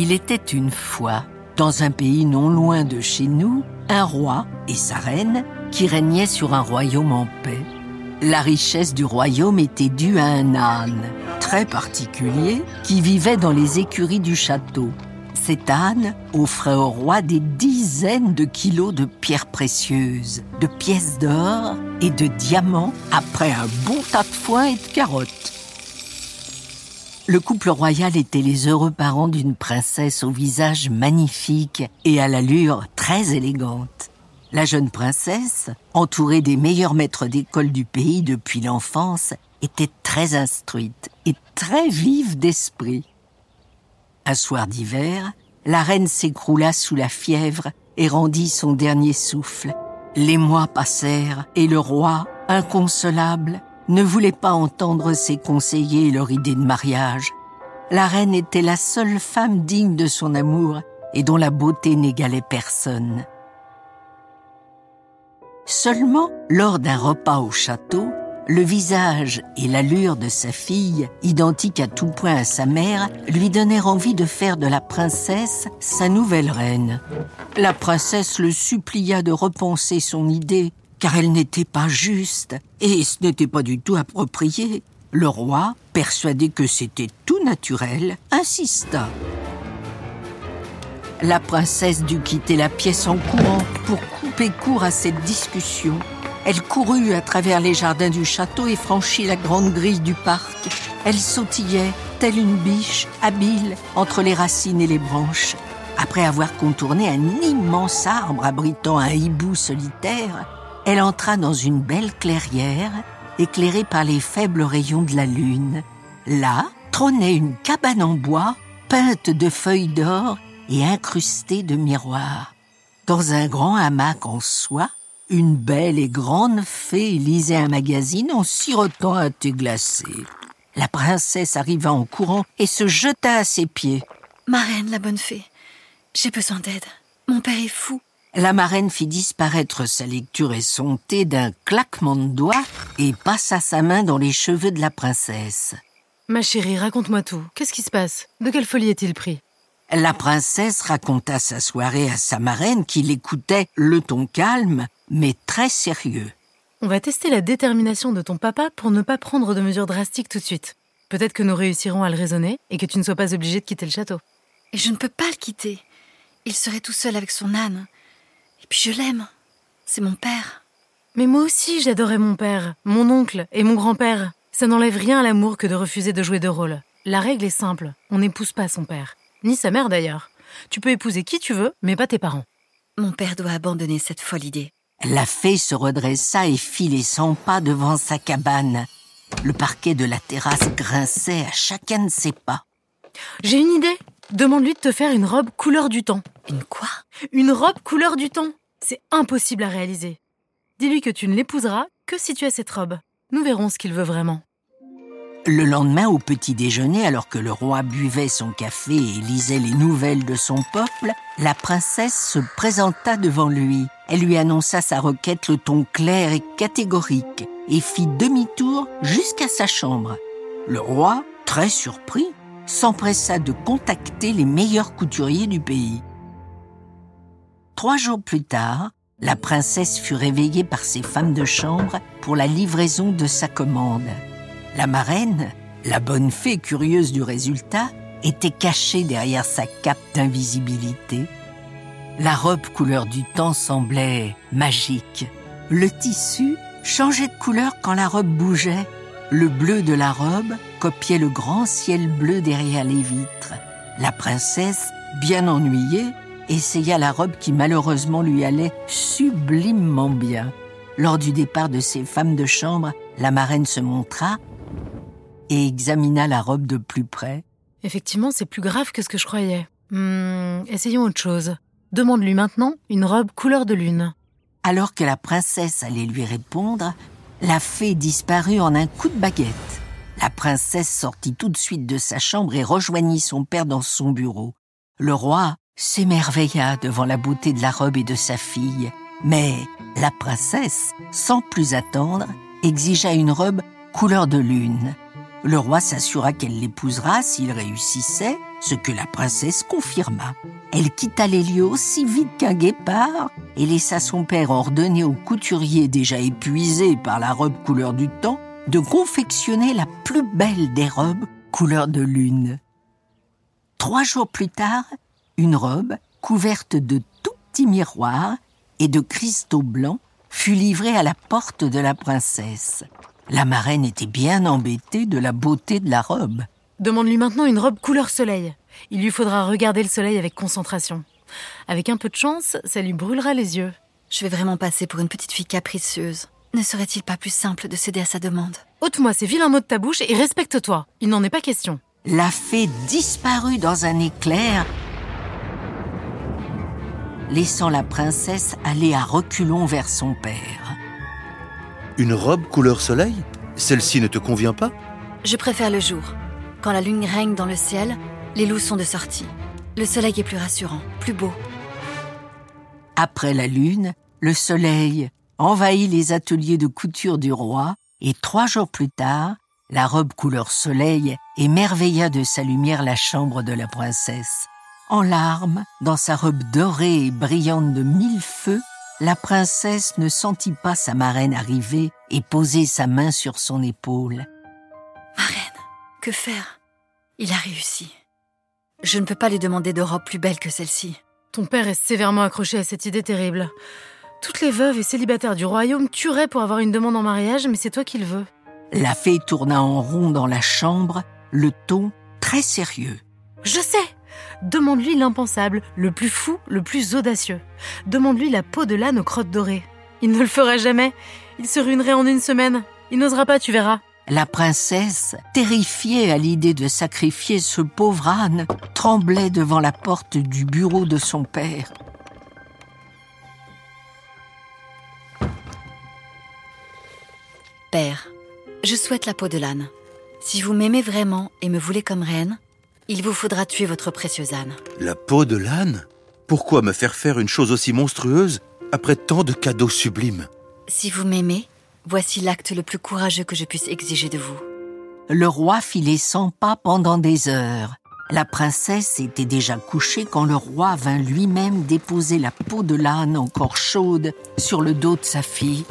Il était une fois, dans un pays non loin de chez nous, un roi et sa reine qui régnaient sur un royaume en paix. La richesse du royaume était due à un âne, très particulier, qui vivait dans les écuries du château. Cet âne offrait au roi des dizaines de kilos de pierres précieuses, de pièces d'or et de diamants après un bon tas de foin et de carottes. Le couple royal était les heureux parents d'une princesse au visage magnifique et à l'allure très élégante. La jeune princesse, entourée des meilleurs maîtres d'école du pays depuis l'enfance, était très instruite et très vive d'esprit. Un soir d'hiver, la reine s'écroula sous la fièvre et rendit son dernier souffle. Les mois passèrent et le roi, inconsolable, ne voulait pas entendre ses conseillers et leur idée de mariage. La reine était la seule femme digne de son amour et dont la beauté n'égalait personne. Seulement, lors d'un repas au château, le visage et l'allure de sa fille, identiques à tout point à sa mère, lui donnèrent envie de faire de la princesse sa nouvelle reine. La princesse le supplia de repenser son idée, car elle n'était pas juste, et ce n'était pas du tout approprié. Le roi, persuadé que c'était tout naturel, insista la princesse dut quitter la pièce en courant pour couper court à cette discussion. Elle courut à travers les jardins du château et franchit la grande grille du parc. Elle sautillait, telle une biche, habile, entre les racines et les branches. Après avoir contourné un immense arbre abritant un hibou solitaire, elle entra dans une belle clairière, éclairée par les faibles rayons de la lune. Là trônait une cabane en bois, peinte de feuilles d'or et incrustée de miroirs. Dans un grand hamac en soie, une belle et grande fée lisait un magazine en sirotant un thé glacé. La princesse arriva en courant et se jeta à ses pieds. Marraine, la bonne fée, j'ai besoin d'aide. Mon père est fou. La marraine fit disparaître sa lecture et son thé d'un claquement de doigts et passa sa main dans les cheveux de la princesse. Ma chérie, raconte-moi tout. Qu'est-ce qui se passe? De quelle folie est-il pris? La princesse raconta sa soirée à sa marraine qui l'écoutait le ton calme, mais très sérieux. On va tester la détermination de ton papa pour ne pas prendre de mesures drastiques tout de suite. Peut-être que nous réussirons à le raisonner et que tu ne sois pas obligé de quitter le château. Et je ne peux pas le quitter. Il serait tout seul avec son âne. Et puis je l'aime. C'est mon père. Mais moi aussi j'adorais mon père, mon oncle et mon grand-père. Ça n'enlève rien à l'amour que de refuser de jouer de rôle. La règle est simple, on n'épouse pas son père ni sa mère d'ailleurs. Tu peux épouser qui tu veux, mais pas tes parents. Mon père doit abandonner cette folle idée. La fée se redressa et fit les cent pas devant sa cabane. Le parquet de la terrasse grinçait à chacun de ses pas. J'ai une idée. Demande-lui de te faire une robe couleur du temps. Une quoi? Une robe couleur du temps. C'est impossible à réaliser. Dis-lui que tu ne l'épouseras que si tu as cette robe. Nous verrons ce qu'il veut vraiment. Le lendemain, au petit déjeuner, alors que le roi buvait son café et lisait les nouvelles de son peuple, la princesse se présenta devant lui. Elle lui annonça sa requête le ton clair et catégorique et fit demi-tour jusqu'à sa chambre. Le roi, très surpris, s'empressa de contacter les meilleurs couturiers du pays. Trois jours plus tard, la princesse fut réveillée par ses femmes de chambre pour la livraison de sa commande. La marraine, la bonne fée curieuse du résultat, était cachée derrière sa cape d'invisibilité. La robe couleur du temps semblait magique. Le tissu changeait de couleur quand la robe bougeait. Le bleu de la robe copiait le grand ciel bleu derrière les vitres. La princesse, bien ennuyée, essaya la robe qui malheureusement lui allait sublimement bien. Lors du départ de ses femmes de chambre, la marraine se montra et examina la robe de plus près. Effectivement, c'est plus grave que ce que je croyais. Hmm, essayons autre chose. Demande-lui maintenant une robe couleur de lune. Alors que la princesse allait lui répondre, la fée disparut en un coup de baguette. La princesse sortit tout de suite de sa chambre et rejoignit son père dans son bureau. Le roi s'émerveilla devant la beauté de la robe et de sa fille, mais la princesse, sans plus attendre, exigea une robe couleur de lune. Le roi s'assura qu'elle l'épousera s'il réussissait, ce que la princesse confirma. Elle quitta les lieux aussi vite qu'un guépard et laissa son père ordonner au couturier déjà épuisé par la robe couleur du temps de confectionner la plus belle des robes couleur de lune. Trois jours plus tard, une robe couverte de tout petits miroirs et de cristaux blancs fut livrée à la porte de la princesse. La marraine était bien embêtée de la beauté de la robe. Demande-lui maintenant une robe couleur soleil. Il lui faudra regarder le soleil avec concentration. Avec un peu de chance, ça lui brûlera les yeux. Je vais vraiment passer pour une petite fille capricieuse. Ne serait-il pas plus simple de céder à sa demande? Ôte-moi ces vilains mots de ta bouche et respecte-toi. Il n'en est pas question. La fée disparut dans un éclair, laissant la princesse aller à reculons vers son père. Une robe couleur soleil? Celle-ci ne te convient pas? Je préfère le jour. Quand la lune règne dans le ciel, les loups sont de sortie. Le soleil est plus rassurant, plus beau. Après la lune, le soleil envahit les ateliers de couture du roi et trois jours plus tard, la robe couleur soleil émerveilla de sa lumière la chambre de la princesse. En larmes, dans sa robe dorée et brillante de mille feux, la princesse ne sentit pas sa marraine arriver et poser sa main sur son épaule. Marraine, que faire? Il a réussi. Je ne peux pas lui demander de robe plus belle que celle-ci. Ton père est sévèrement accroché à cette idée terrible. Toutes les veuves et célibataires du royaume tueraient pour avoir une demande en mariage, mais c'est toi qui le veux. La fée tourna en rond dans la chambre, le ton très sérieux. Je sais Demande-lui l'impensable, le plus fou, le plus audacieux. Demande-lui la peau de l'âne aux crottes dorées. Il ne le fera jamais. Il se ruinerait en une semaine. Il n'osera pas, tu verras. La princesse, terrifiée à l'idée de sacrifier ce pauvre âne, tremblait devant la porte du bureau de son père. Père, je souhaite la peau de l'âne. Si vous m'aimez vraiment et me voulez comme reine, il vous faudra tuer votre précieuse âne. La peau de l'âne Pourquoi me faire faire une chose aussi monstrueuse après tant de cadeaux sublimes Si vous m'aimez, voici l'acte le plus courageux que je puisse exiger de vous. Le roi fit les cent pas pendant des heures. La princesse était déjà couchée quand le roi vint lui-même déposer la peau de l'âne encore chaude sur le dos de sa fille.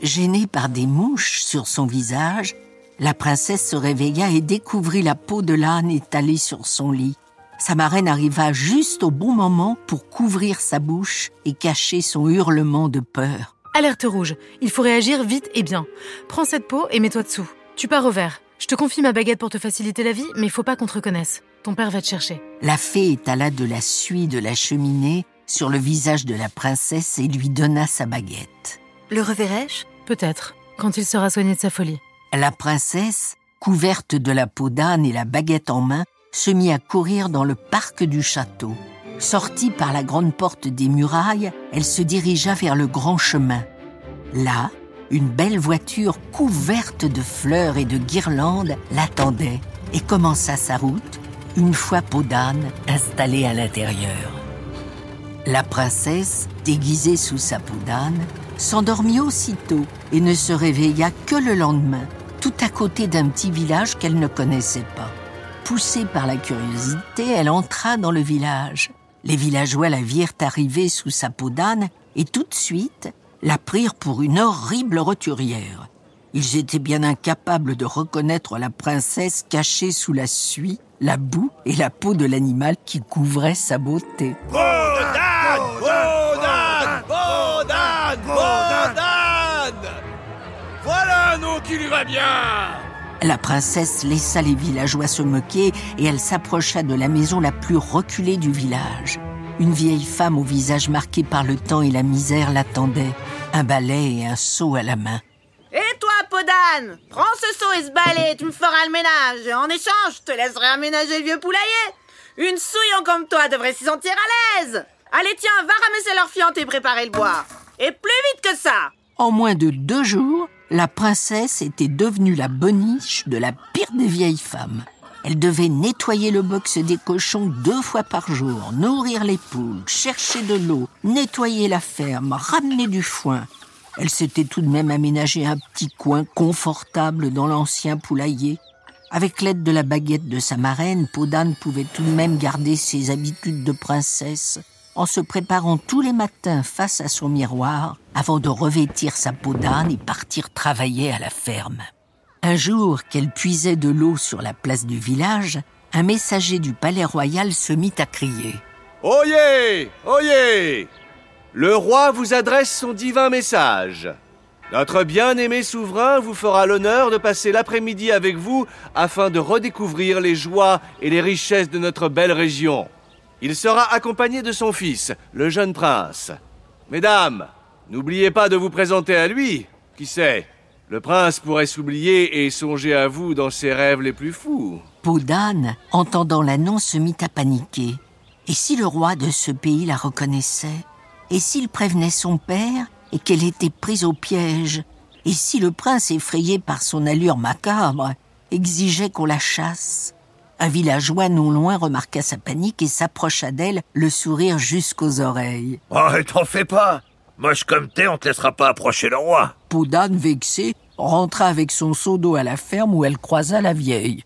Gênée par des mouches sur son visage, la princesse se réveilla et découvrit la peau de l'âne étalée sur son lit. Sa marraine arriva juste au bon moment pour couvrir sa bouche et cacher son hurlement de peur. Alerte rouge, il faut réagir vite et bien. Prends cette peau et mets-toi dessous. Tu pars au vert. Je te confie ma baguette pour te faciliter la vie, mais il faut pas qu'on te reconnaisse. Ton père va te chercher. La fée étala de la suie de la cheminée sur le visage de la princesse et lui donna sa baguette. Le reverrai-je? Peut-être, quand il sera soigné de sa folie. La princesse, couverte de la peau d'âne et la baguette en main, se mit à courir dans le parc du château. Sortie par la grande porte des murailles, elle se dirigea vers le grand chemin. Là, une belle voiture couverte de fleurs et de guirlandes l'attendait et commença sa route, une fois peau d'âne installée à l'intérieur. La princesse, déguisée sous sa peau d'âne, s'endormit aussitôt et ne se réveilla que le lendemain, tout à côté d'un petit village qu'elle ne connaissait pas. Poussée par la curiosité, elle entra dans le village. Les villageois la virent arriver sous sa peau d'âne et tout de suite la prirent pour une horrible roturière. Ils étaient bien incapables de reconnaître la princesse cachée sous la suie, la boue et la peau de l'animal qui couvrait sa beauté. Va bien La princesse laissa les villageois se moquer et elle s'approcha de la maison la plus reculée du village. Une vieille femme au visage marqué par le temps et la misère l'attendait, un balai et un seau à la main. Et toi, Podane Prends ce seau et ce balai, tu me feras le ménage. Et en échange, je te laisserai aménager le vieux poulailler. Une souillon comme toi devrait s'y sentir à l'aise. Allez, tiens, va ramasser leur fiente et préparer le bois. Et plus vite que ça En moins de deux jours, la princesse était devenue la boniche de la pire des vieilles femmes. Elle devait nettoyer le box des cochons deux fois par jour, nourrir les poules, chercher de l'eau, nettoyer la ferme, ramener du foin. Elle s'était tout de même aménagé un petit coin confortable dans l'ancien poulailler. Avec l'aide de la baguette de sa marraine, Podane pouvait tout de même garder ses habitudes de princesse en se préparant tous les matins face à son miroir avant de revêtir sa peau d'âne et partir travailler à la ferme. Un jour qu'elle puisait de l'eau sur la place du village, un messager du palais royal se mit à crier. Oyez Oyez Le roi vous adresse son divin message. Notre bien-aimé souverain vous fera l'honneur de passer l'après-midi avec vous afin de redécouvrir les joies et les richesses de notre belle région. Il sera accompagné de son fils, le jeune prince. Mesdames, n'oubliez pas de vous présenter à lui. Qui sait Le prince pourrait s'oublier et songer à vous dans ses rêves les plus fous. Podane, entendant l'annonce, se mit à paniquer. Et si le roi de ce pays la reconnaissait? Et s'il prévenait son père et qu'elle était prise au piège? Et si le prince, effrayé par son allure macabre, exigeait qu'on la chasse? Un villageois non loin remarqua sa panique et s'approcha d'elle, le sourire jusqu'aux oreilles. Oh, t'en fais pas Moche comme t'es, on te laissera pas approcher le roi. Podane, vexé, rentra avec son seau d'eau à la ferme où elle croisa la vieille.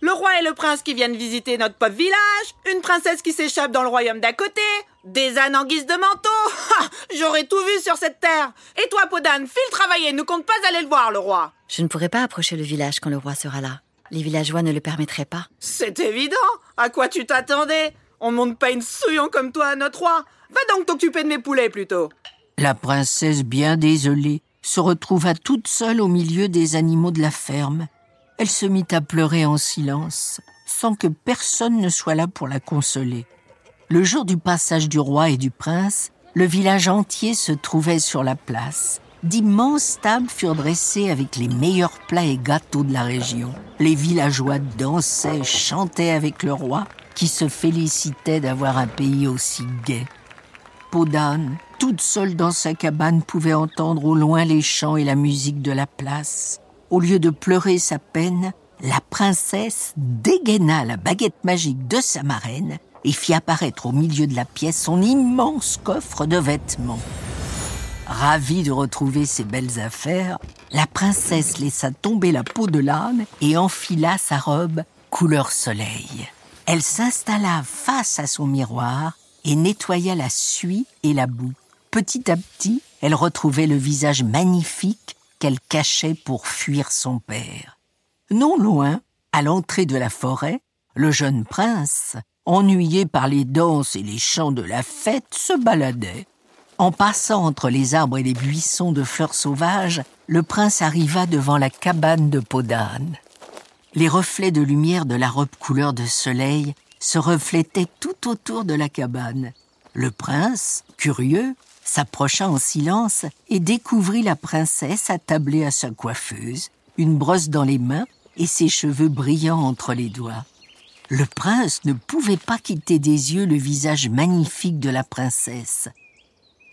Le roi et le prince qui viennent visiter notre pauvre village, une princesse qui s'échappe dans le royaume d'à côté, des ânes en guise de manteau. J'aurais tout vu sur cette terre. Et toi, Podane, file travailler, ne compte pas aller le voir, le roi. Je ne pourrai pas approcher le village quand le roi sera là. Les villageois ne le permettraient pas. C'est évident. À quoi tu t'attendais? On monte pas une souillon comme toi à notre roi. Va donc t'occuper de mes poulets plutôt. La princesse, bien désolée, se retrouva toute seule au milieu des animaux de la ferme. Elle se mit à pleurer en silence, sans que personne ne soit là pour la consoler. Le jour du passage du roi et du prince, le village entier se trouvait sur la place. D'immenses tables furent dressées avec les meilleurs plats et gâteaux de la région. Les villageois dansaient, chantaient avec le roi, qui se félicitait d'avoir un pays aussi gai. Podane, toute seule dans sa cabane, pouvait entendre au loin les chants et la musique de la place. Au lieu de pleurer sa peine, la princesse dégaina la baguette magique de sa marraine et fit apparaître au milieu de la pièce son immense coffre de vêtements. Ravie de retrouver ses belles affaires, la princesse laissa tomber la peau de l'âne et enfila sa robe couleur soleil. Elle s'installa face à son miroir et nettoya la suie et la boue. Petit à petit, elle retrouvait le visage magnifique qu'elle cachait pour fuir son père. Non loin, à l'entrée de la forêt, le jeune prince, ennuyé par les danses et les chants de la fête, se baladait. En passant entre les arbres et les buissons de fleurs sauvages, le prince arriva devant la cabane de Podane. Les reflets de lumière de la robe couleur de soleil se reflétaient tout autour de la cabane. Le prince, curieux, s'approcha en silence et découvrit la princesse attablée à sa coiffeuse, une brosse dans les mains et ses cheveux brillants entre les doigts. Le prince ne pouvait pas quitter des yeux le visage magnifique de la princesse.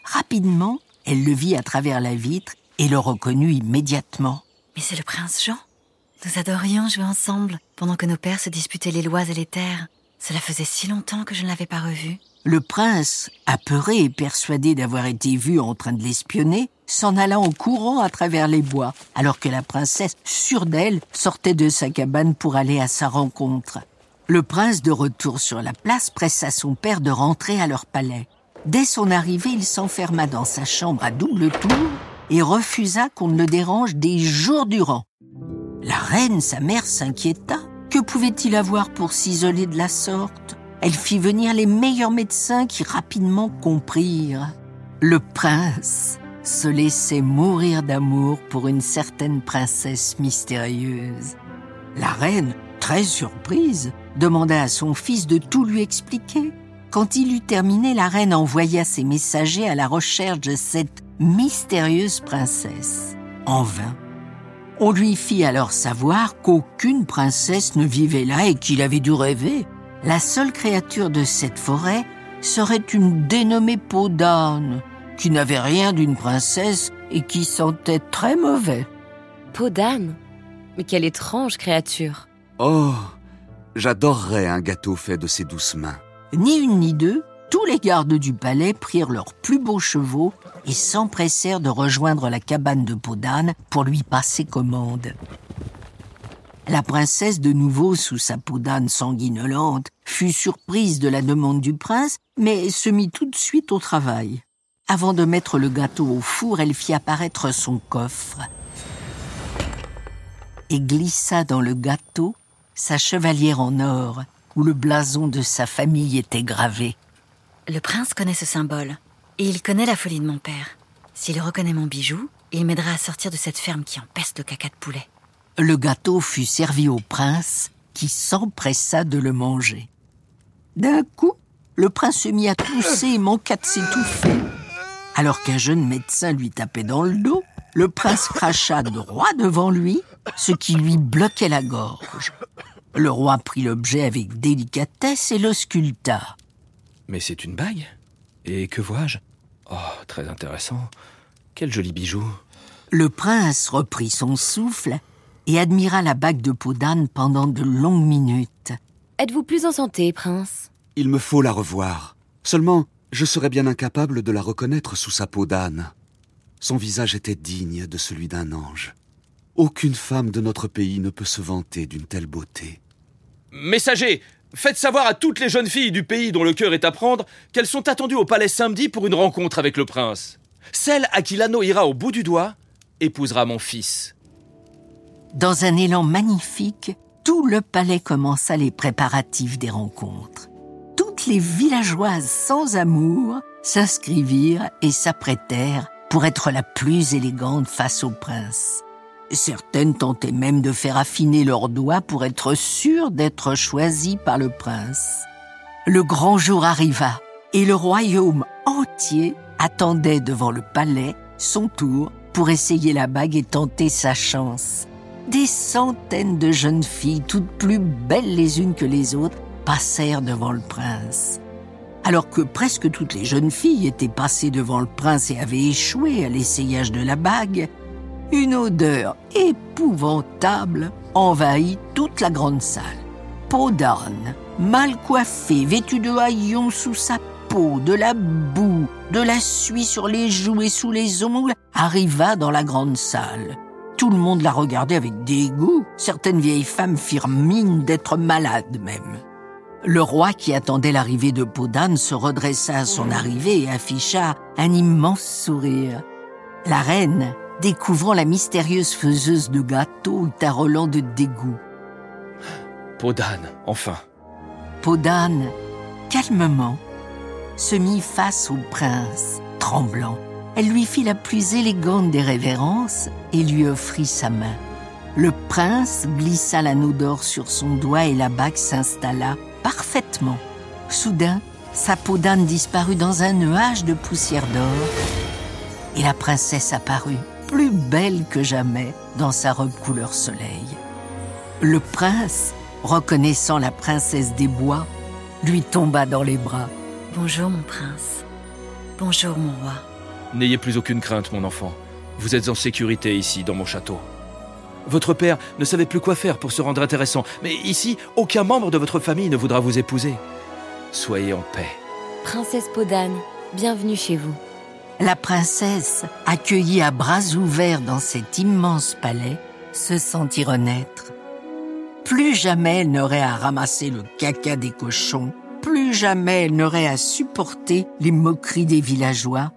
Rapidement, elle le vit à travers la vitre et le reconnut immédiatement. Mais c'est le prince Jean. Nous adorions jouer ensemble pendant que nos pères se disputaient les lois et les terres. Cela faisait si longtemps que je ne l'avais pas revu. Le prince, apeuré et persuadé d'avoir été vu en train de l'espionner, s'en alla en courant à travers les bois, alors que la princesse, sûre d'elle, sortait de sa cabane pour aller à sa rencontre. Le prince, de retour sur la place, pressa son père de rentrer à leur palais. Dès son arrivée, il s'enferma dans sa chambre à double tour et refusa qu'on ne le dérange des jours durant. La reine, sa mère, s'inquiéta. Que pouvait-il avoir pour s'isoler de la sorte? Elle fit venir les meilleurs médecins qui rapidement comprirent. Le prince se laissait mourir d'amour pour une certaine princesse mystérieuse. La reine, très surprise, demanda à son fils de tout lui expliquer. Quand il eut terminé, la reine envoya ses messagers à la recherche de cette mystérieuse princesse. En vain. On lui fit alors savoir qu'aucune princesse ne vivait là et qu'il avait dû rêver. La seule créature de cette forêt serait une dénommée peau d'âne, qui n'avait rien d'une princesse et qui sentait très mauvais. Peau d'âne? Mais quelle étrange créature Oh, j'adorerais un gâteau fait de ces douces mains. Ni une ni deux, tous les gardes du palais prirent leurs plus beaux chevaux et s'empressèrent de rejoindre la cabane de Podane pour lui passer commande. La princesse, de nouveau sous sa peau d'âne sanguinolente, fut surprise de la demande du prince, mais se mit tout de suite au travail. Avant de mettre le gâteau au four, elle fit apparaître son coffre et glissa dans le gâteau sa chevalière en or, où le blason de sa famille était gravé. Le prince connaît ce symbole, et il connaît la folie de mon père. S'il reconnaît mon bijou, il m'aidera à sortir de cette ferme qui empeste le caca de poulet. Le gâteau fut servi au prince, qui s'empressa de le manger. D'un coup, le prince se mit à tousser et manqua de s'étouffer. Alors qu'un jeune médecin lui tapait dans le dos, le prince cracha droit devant lui, ce qui lui bloquait la gorge. Le roi prit l'objet avec délicatesse et l'ausculta. Mais c'est une bague Et que vois-je? Oh, très intéressant. Quel joli bijou. Le prince reprit son souffle et admira la bague de peau d'âne pendant de longues minutes. Êtes-vous plus en santé, prince? Il me faut la revoir. Seulement, je serais bien incapable de la reconnaître sous sa peau d'âne. Son visage était digne de celui d'un ange. Aucune femme de notre pays ne peut se vanter d'une telle beauté. Messager, faites savoir à toutes les jeunes filles du pays dont le cœur est à prendre qu'elles sont attendues au palais samedi pour une rencontre avec le prince. Celle à qui l'anneau ira au bout du doigt épousera mon fils. Dans un élan magnifique, tout le palais commença les préparatifs des rencontres. Toutes les villageoises sans amour s'inscrivirent et s'apprêtèrent pour être la plus élégante face au prince. Certaines tentaient même de faire affiner leurs doigts pour être sûres d'être choisies par le prince. Le grand jour arriva et le royaume entier attendait devant le palais son tour pour essayer la bague et tenter sa chance. Des centaines de jeunes filles, toutes plus belles les unes que les autres, passèrent devant le prince. Alors que presque toutes les jeunes filles étaient passées devant le prince et avaient échoué à l'essayage de la bague, une odeur épouvantable envahit toute la grande salle. Peau d'âne, mal coiffée, vêtue de haillons sous sa peau, de la boue, de la suie sur les joues et sous les ongles, arriva dans la grande salle. Tout le monde la regardait avec dégoût. Certaines vieilles femmes firent mine d'être malades même. Le roi qui attendait l'arrivée de Podane se redressa à son arrivée et afficha un immense sourire. La reine, découvrant la mystérieuse faiseuse de gâteaux, Roland de dégoût. Podane, enfin. Podane, calmement, se mit face au prince, tremblant. Elle lui fit la plus élégante des révérences et lui offrit sa main. Le prince glissa l'anneau d'or sur son doigt et la bague s'installa parfaitement. Soudain, sa peau d'âne disparut dans un nuage de poussière d'or et la princesse apparut, plus belle que jamais, dans sa robe couleur soleil. Le prince, reconnaissant la princesse des bois, lui tomba dans les bras. Bonjour, mon prince. Bonjour, mon roi. N'ayez plus aucune crainte, mon enfant. Vous êtes en sécurité ici, dans mon château. Votre père ne savait plus quoi faire pour se rendre intéressant, mais ici, aucun membre de votre famille ne voudra vous épouser. Soyez en paix. Princesse Podane, bienvenue chez vous. La princesse, accueillie à bras ouverts dans cet immense palais, se sentit renaître. Plus jamais elle n'aurait à ramasser le caca des cochons, plus jamais elle n'aurait à supporter les moqueries des villageois,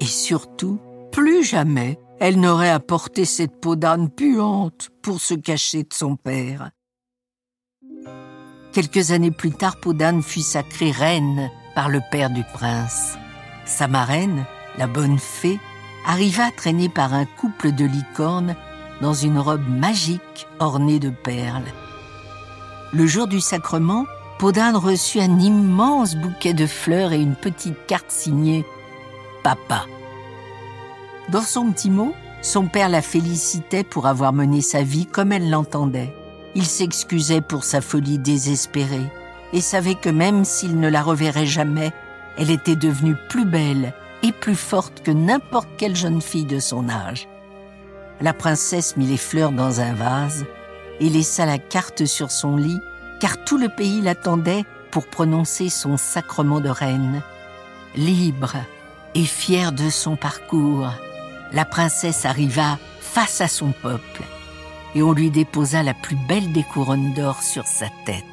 et surtout, plus jamais elle n'aurait à porter cette peau d'âne puante pour se cacher de son père. Quelques années plus tard, Podane fut sacrée reine par le père du prince. Sa marraine, la bonne fée, arriva traînée par un couple de licornes dans une robe magique ornée de perles. Le jour du sacrement, Podane reçut un immense bouquet de fleurs et une petite carte signée Papa. Dans son petit mot, son père la félicitait pour avoir mené sa vie comme elle l'entendait. Il s'excusait pour sa folie désespérée et savait que même s'il ne la reverrait jamais, elle était devenue plus belle et plus forte que n'importe quelle jeune fille de son âge. La princesse mit les fleurs dans un vase et laissa la carte sur son lit, car tout le pays l'attendait pour prononcer son sacrement de reine. Libre et fière de son parcours, la princesse arriva face à son peuple. et on lui déposa la plus belle des couronnes d'or sur sa tête.